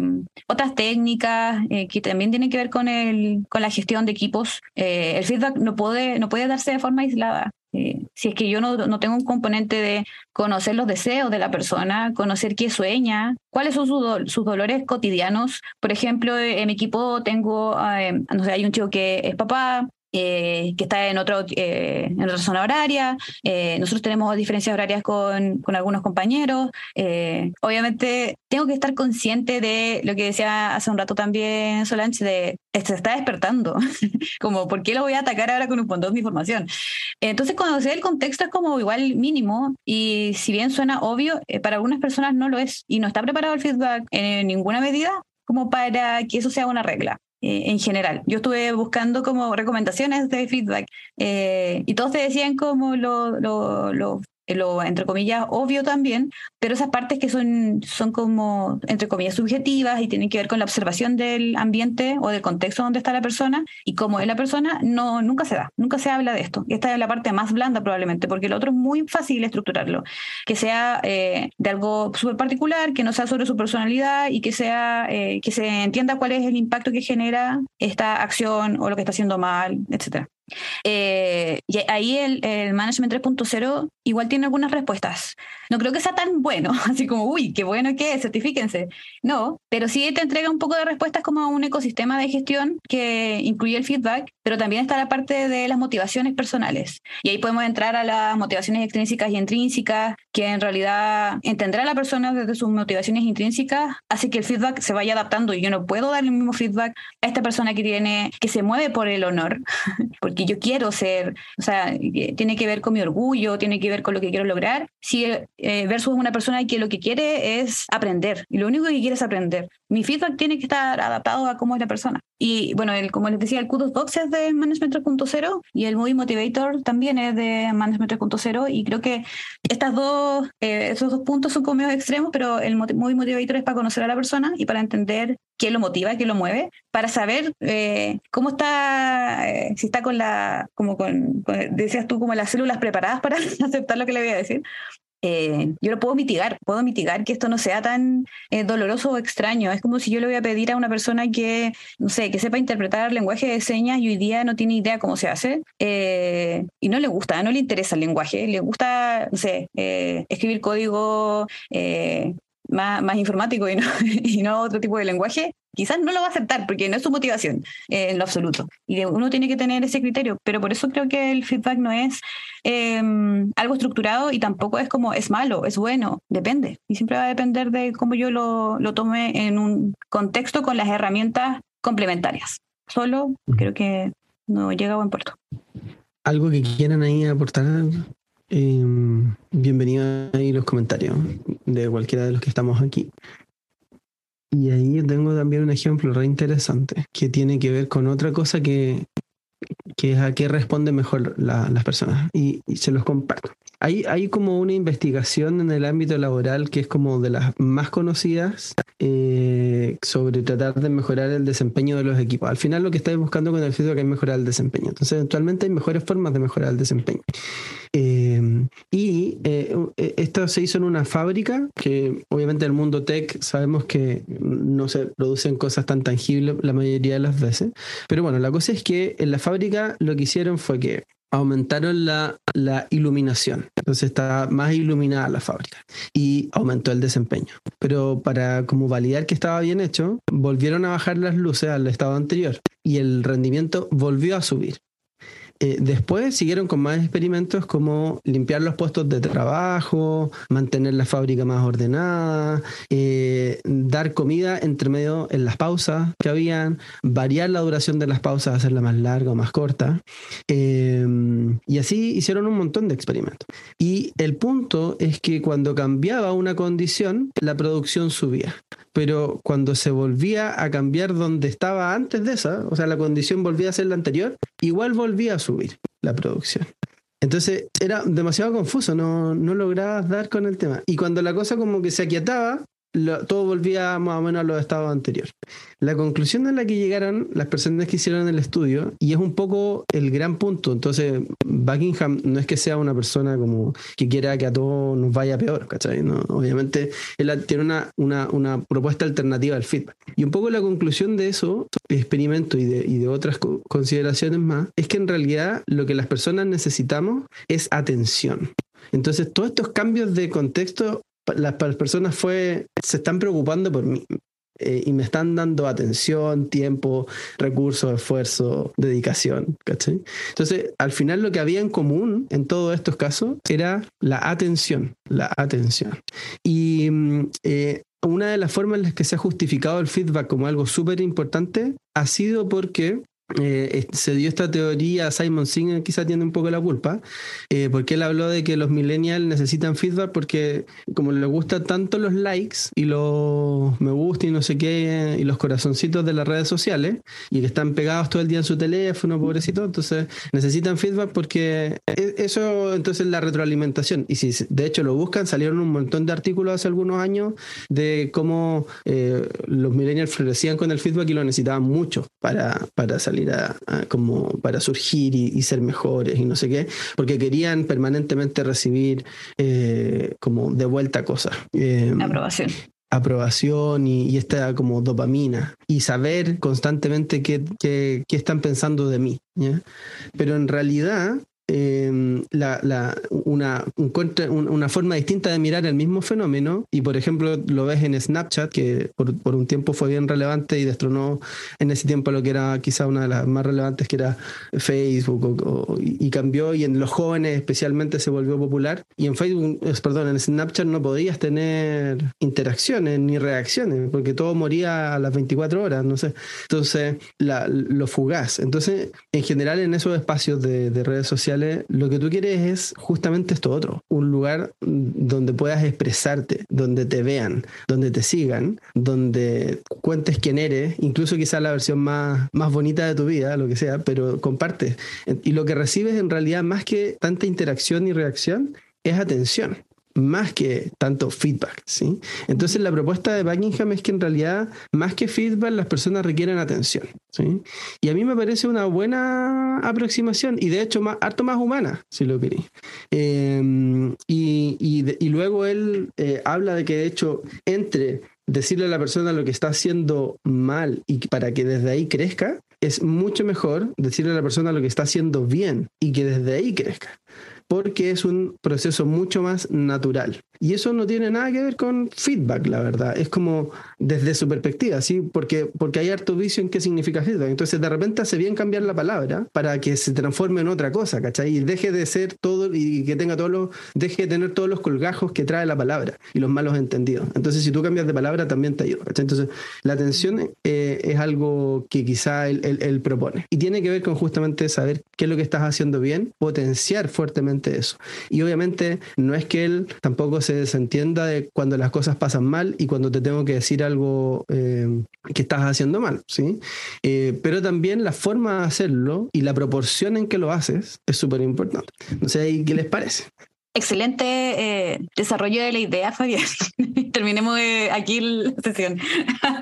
otras técnicas eh, que también tienen que ver con, el, con la gestión de equipos. Eh, el feedback no puede, no puede darse de forma aislada. Eh, si es que yo no, no tengo un componente de conocer los deseos de la persona, conocer qué sueña, cuáles son sus, do- sus dolores cotidianos. Por ejemplo, en mi equipo tengo, eh, no sé, hay un chico que es papá, eh, que está en, otro, eh, en otra zona horaria. Eh, nosotros tenemos diferencias horarias con, con algunos compañeros. Eh, obviamente, tengo que estar consciente de lo que decía hace un rato también Solange, de se está despertando. como, ¿por qué lo voy a atacar ahora con un montón de información? Entonces, conocer el contexto es como igual mínimo y si bien suena obvio, eh, para algunas personas no lo es y no está preparado el feedback en ninguna medida como para que eso sea una regla eh, en general. Yo estuve buscando como recomendaciones de feedback eh, y todos te decían como lo, lo, lo, lo, entre comillas, obvio también, pero esas partes que son, son como, entre comillas, subjetivas y tienen que ver con la observación del ambiente o del contexto donde está la persona y cómo es la persona, no, nunca se da, nunca se habla de esto. Y esta es la parte más blanda probablemente, porque lo otro es muy fácil estructurarlo, que sea eh, de algo súper particular, que no sea sobre su personalidad y que sea, eh, que se entienda cuál es el impacto que genera esta acción o lo que está haciendo mal, etcétera. Eh, y ahí el, el Management 3.0 igual tiene algunas respuestas. No creo que sea tan bueno, así como, uy, qué bueno que es, certifíquense. No, pero sí te entrega un poco de respuestas como a un ecosistema de gestión que incluye el feedback, pero también está la parte de las motivaciones personales. Y ahí podemos entrar a las motivaciones extrínsecas y intrínsecas, que en realidad entender a la persona desde sus motivaciones intrínsecas hace que el feedback se vaya adaptando. Y yo no puedo dar el mismo feedback a esta persona que tiene, que se mueve por el honor, porque yo quiero ser, o sea, eh, tiene que ver con mi orgullo, tiene que ver con lo que quiero lograr, si, eh, versus una persona que lo que quiere es aprender, y lo único que quiere es aprender. Mi feedback tiene que estar adaptado a cómo es la persona. Y bueno, el, como les decía, el Kudos Box es de Management 3.0 y el Movie Motivator también es de Management 3.0 y creo que estas dos, eh, esos dos puntos son como medio extremos, pero el Movie Motivator es para conocer a la persona y para entender qué lo motiva, qué lo mueve, para saber eh, cómo está, eh, si está con la, como con, con- decías tú, como las células preparadas para aceptar lo que le voy a decir. Eh, yo lo puedo mitigar, puedo mitigar que esto no sea tan eh, doloroso o extraño. Es como si yo le voy a pedir a una persona que, no sé, que sepa interpretar lenguaje de señas y hoy día no tiene idea cómo se hace eh, y no le gusta, no le interesa el lenguaje, le gusta, no sé, escribir código más, más informático y no, y no otro tipo de lenguaje, quizás no lo va a aceptar porque no es su motivación eh, en lo absoluto. Y uno tiene que tener ese criterio, pero por eso creo que el feedback no es eh, algo estructurado y tampoco es como es malo, es bueno, depende. Y siempre va a depender de cómo yo lo, lo tome en un contexto con las herramientas complementarias. Solo creo que no llega a buen puerto. Algo que quieran ahí aportar, eh, bienvenido ahí los comentarios de cualquiera de los que estamos aquí. Y ahí yo tengo también un ejemplo re interesante que tiene que ver con otra cosa que, que es a qué responden mejor la- las personas. Y se los comparto. Hay, como una investigación en el ámbito laboral que es como de las más conocidas eh, sobre tratar de mejorar el desempeño de los equipos. Al final lo que estáis buscando con el feedback es mejorar el desempeño. Entonces eventualmente hay mejores formas de mejorar el desempeño. Eh, y esto se hizo en una fábrica que obviamente en el mundo tech sabemos que no se producen cosas tan tangibles la mayoría de las veces. Pero bueno, la cosa es que en la fábrica lo que hicieron fue que aumentaron la, la, iluminación. Entonces está más iluminada la fábrica y aumentó el desempeño. Pero para como validar que estaba bien hecho, volvieron a bajar las luces al estado anterior y el rendimiento volvió a subir. Eh, después siguieron con más experimentos como limpiar los puestos de trabajo, mantener la fábrica más ordenada, eh, dar comida entre medio en las pausas que habían, variar la duración de las pausas, hacerla más larga o más corta. Eh, y así hicieron un montón de experimentos. Y el punto es que cuando cambiaba una condición, la producción subía. Pero cuando se volvía a cambiar donde estaba antes de esa, o sea, la condición volvía a ser la anterior, igual volvía a subir la producción. Entonces era demasiado confuso, no, no lograbas dar con el tema. Y cuando la cosa como que se aquietaba, todo volvía más o menos a los estados anteriores. La conclusión a la que llegaron las personas que hicieron el estudio, y es un poco el gran punto, entonces Buckingham no es que sea una persona como que quiera que a todos nos vaya peor, ¿cachai? No, obviamente él tiene una, una, una, propuesta alternativa al feedback. Y un poco la conclusión de eso, experimento y de, y de otras consideraciones más, es que en realidad lo que las personas necesitamos es atención. Entonces, todos estos cambios de contexto las personas fue, se están preocupando por mí. Eh, y me están dando atención, tiempo, recursos, esfuerzo, dedicación. Entonces, al final lo que había en común en todos estos casos era la atención, la atención. Y mm, eh, una de las formas en las que se ha justificado el feedback como algo súper importante ha sido porque eh, se dio esta teoría, Simon Singer quizá tiene un poco la culpa, eh, porque él habló de que los millennials necesitan feedback porque como les gustan tanto los likes y los me gusta y no sé qué, y los corazoncitos de las redes sociales, y que están pegados todo el día en su teléfono, pobrecito, entonces necesitan feedback porque e, eso entonces la retroalimentación, y si de hecho lo buscan, salieron un montón de artículos hace algunos años de cómo eh, los millennials florecían con el feedback y lo necesitaban mucho para, para salir como para surgir y, ser mejores y no sé qué, porque querían permanentemente recibir eh, como de vuelta cosas. Eh, aprobación. Aprobación y, esta como dopamina y saber constantemente qué, qué, qué están pensando de mí. Pero en realidad Em, la, la, una, una forma distinta de mirar el mismo fenómeno y por ejemplo lo ves en Snapchat que por, por, un tiempo fue bien relevante y destronó en ese tiempo lo que era quizá una de las más relevantes que era Facebook y cambió y en los jóvenes especialmente se volvió popular y en Facebook, perdón, en Snapchat no podías tener interacciones ni reacciones porque todo moría a las 24 horas, no sé. Entonces la, lo fugaz. Entonces en general en esos espacios de, de redes sociales lo que tú quieres es justamente esto otro, un lugar donde puedas expresarte, donde te vean, donde te sigan, donde cuentes quién eres, incluso quizá la versión más, más bonita de tu vida, lo que sea, pero comparte. Y lo que recibes en realidad, más que tanta interacción y reacción, es atención más que tanto feedback, ¿sí? Entonces la propuesta de Buckingham es que en realidad más que feedback las personas requieren atención, ¿sí? Y a mí me parece una buena aproximación y de hecho más, harto más humana, si lo queréis. Em, y, y, luego él eh, habla de que de hecho entre decirle a la persona lo que está haciendo mal y para que desde ahí crezca, es mucho mejor decirle a la persona lo que está haciendo bien y que desde ahí crezca porque es un proceso mucho más natural. Y eso no tiene nada que ver con feedback, la verdad. Es como desde su perspectiva, ¿sí? Porque, porque hay harto vicio en qué significa feedback. Entonces, de repente hace bien cambiar la palabra para que se transforme en otra cosa, ¿cachai? Y deje de ser todo y que tenga todos los, deje de tener todos los colgajos que trae la palabra y los malos entendidos. Entonces, si tú cambias de palabra, también te ayuda, ¿cachai? Entonces, la atención eh, es algo que quizá él, él propone. Y tiene que ver con justamente saber qué es lo que estás haciendo bien, potenciar fuertemente eso. Y obviamente no es que él tampoco se se desentienda de cuando las cosas pasan mal y cuando te tengo que decir algo eh, que estás haciendo mal, ¿sí? Eh, pero también la forma de hacerlo y la proporción en que lo haces es súper importante. No sé, ¿qué les parece? Excelente eh, desarrollo de la idea, Fabián. Terminemos aquí la sesión.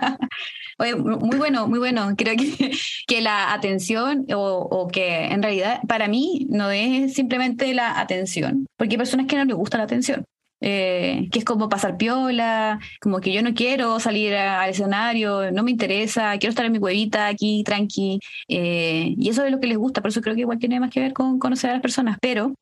Oye, muy bueno, muy bueno. Creo que, que la atención o, o, que en realidad para mí no es simplemente la atención, porque hay personas que no les gusta la atención. Eh, que es como pasar piola, como que yo no quiero salir al escenario, no me interesa, quiero estar en mi huevita aquí, tranqui, eh, y eso es lo que les gusta, por eso creo que igual tiene más que ver con conocer a las personas, pero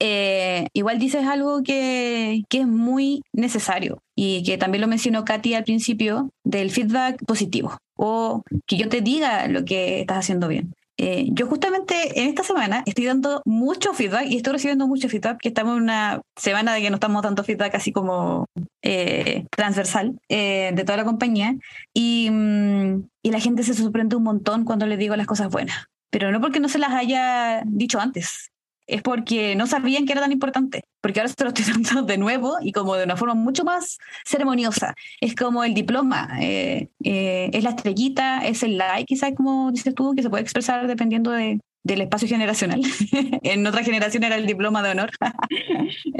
eh, igual dices algo que, que, es muy necesario y que también lo mencionó Katy al principio, del feedback positivo o que yo te diga lo que estás haciendo bien. Eh, yo justamente en esta semana estoy dando mucho feedback y estoy recibiendo mucho feedback, que estamos en una semana de que no estamos dando feedback así como eh, transversal eh, de toda la compañía. Mm, y la gente se sorprende un montón cuando le digo las cosas buenas, pero no porque no se las haya dicho antes, es porque no sabían que era tan importante, porque ahora se lo estoy dando de nuevo y como de una forma mucho más ceremoniosa. Es como el diploma, eh, eh, es la estrellita, es el like, quizás como dices tú, que se puede expresar dependiendo de, del espacio generacional. en otra generación era el diploma de honor.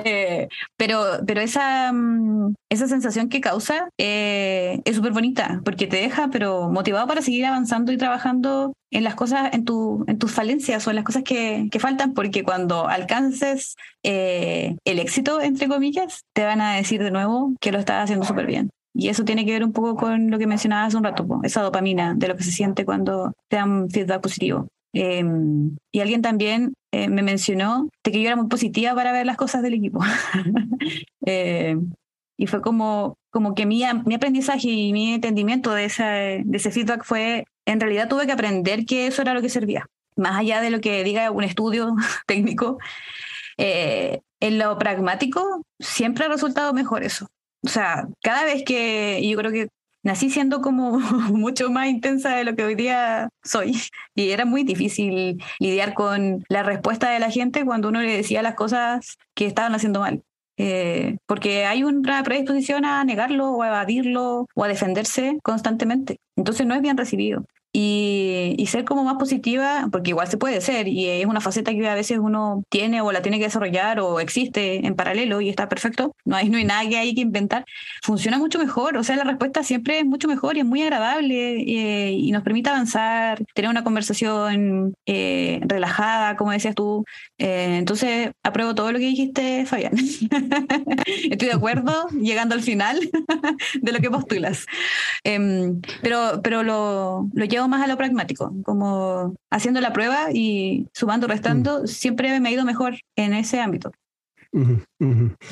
Eh, pero pero esa, mm, esa sensación que causa eh, es súper bonita, porque te deja pero motivado para seguir avanzando y trabajando en las cosas, en, tu, en tus falencias o en las cosas que, que faltan, porque cuando alcances eh, el éxito, entre comillas, te van a decir de nuevo que lo estás haciendo súper bien. Y eso tiene que ver un poco con lo que mencionabas un rato, esa dopamina de lo que se siente cuando te dan feedback positivo. Em, y alguien también eh, me mencionó de que yo era muy positiva para ver las cosas del equipo. Em, y fue como, como que mi, mi aprendizaje y mi entendimiento de, esa, de ese feedback fue, en realidad tuve que aprender que eso era lo que servía. Más allá de lo que diga un estudio técnico, eh, en lo pragmático siempre ha resultado mejor eso. O sea, cada vez que, yo creo que nací siendo como mucho más intensa de lo que hoy día soy. Y era muy difícil lidiar con la respuesta de la gente cuando uno le decía las cosas que estaban haciendo mal. Eh, porque hay una predisposición a negarlo o a evadirlo o a defenderse constantemente. Entonces no es bien recibido y, ser como más positiva, porque igual se puede ser, y es una faceta que a veces uno tiene o la tiene que desarrollar o existe en paralelo y está perfecto, no hay, no hay nada que hay que inventar, funciona mucho mejor, o sea, la respuesta siempre es mucho mejor y es muy agradable eh, y nos permite avanzar, tener una conversación eh, relajada, como decías tú. Eh, entonces, apruebo todo lo que dijiste, Fabián. Estoy de acuerdo, llegando al final de lo que postulas. Em, pero, pero lo, lo llevo más a lo pragmático, como haciendo la prueba y sumando, restando, mm. siempre me ha ido mejor en ese ámbito.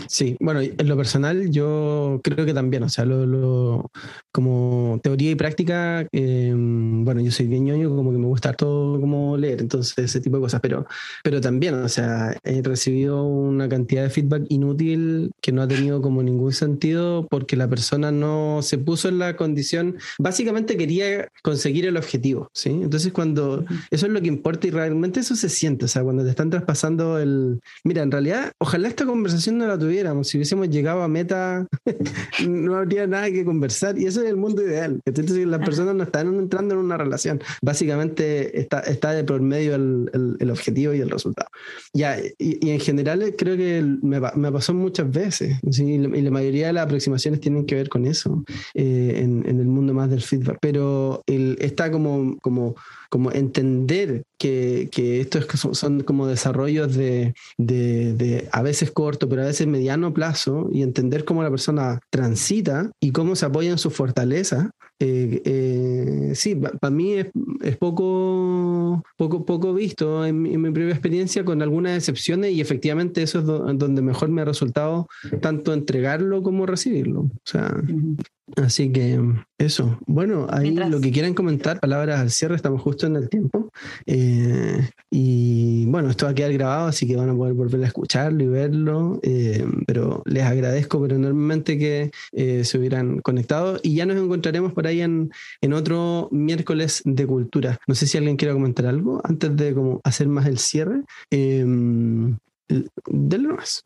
Sí, bueno, en lo personal yo creo que también, o sea, lo, como teoría y práctica, em, bueno, yo soy bien ñoño, como que me gusta todo como leer, entonces ese tipo de cosas, pero, pero también, o sea, he recibido una cantidad de feedback inútil que no ha tenido como ningún sentido porque la persona no se puso en la condición, básicamente quería conseguir el objetivo, ¿sí? Entonces cuando eso es lo que importa y realmente eso se siente, o sea, cuando te están traspasando el, mira, en realidad, ojalá esta conversación no la tuviéramos. Si hubiésemos llegado a meta, no habría nada que conversar. Y eso es el mundo ideal. Entonces, las personas no están entrando en una relación. Básicamente está, está de por medio el, el, objetivo y el resultado. Ya, y, en general creo que me, me pasó muchas veces. y la mayoría de las aproximaciones tienen que ver con eso, eh, en, en, el mundo más del feedback. Pero el, está como, como como entender que, que estos son como desarrollos de, de, de, a veces corto, pero a veces mediano plazo, y entender cómo la persona transita y cómo se apoya en su fortaleza, eh, eh, sí, para mí es, es, poco, poco, poco visto en en mi, propia experiencia, con algunas excepciones, y efectivamente eso es donde mejor me ha resultado tanto entregarlo como recibirlo. O sea, Así que eso. Bueno, ahí lo que quieran comentar, palabras al cierre, estamos justo en el tiempo. Eh, y bueno, esto va a quedar grabado, así que van a poder volver a escucharlo y verlo. Eh, pero les agradezco pero enormemente que eh, se hubieran conectado y ya nos encontraremos por ahí en, en otro miércoles de cultura. No sé si alguien quiere comentar algo antes de como hacer más el cierre. Denlo más.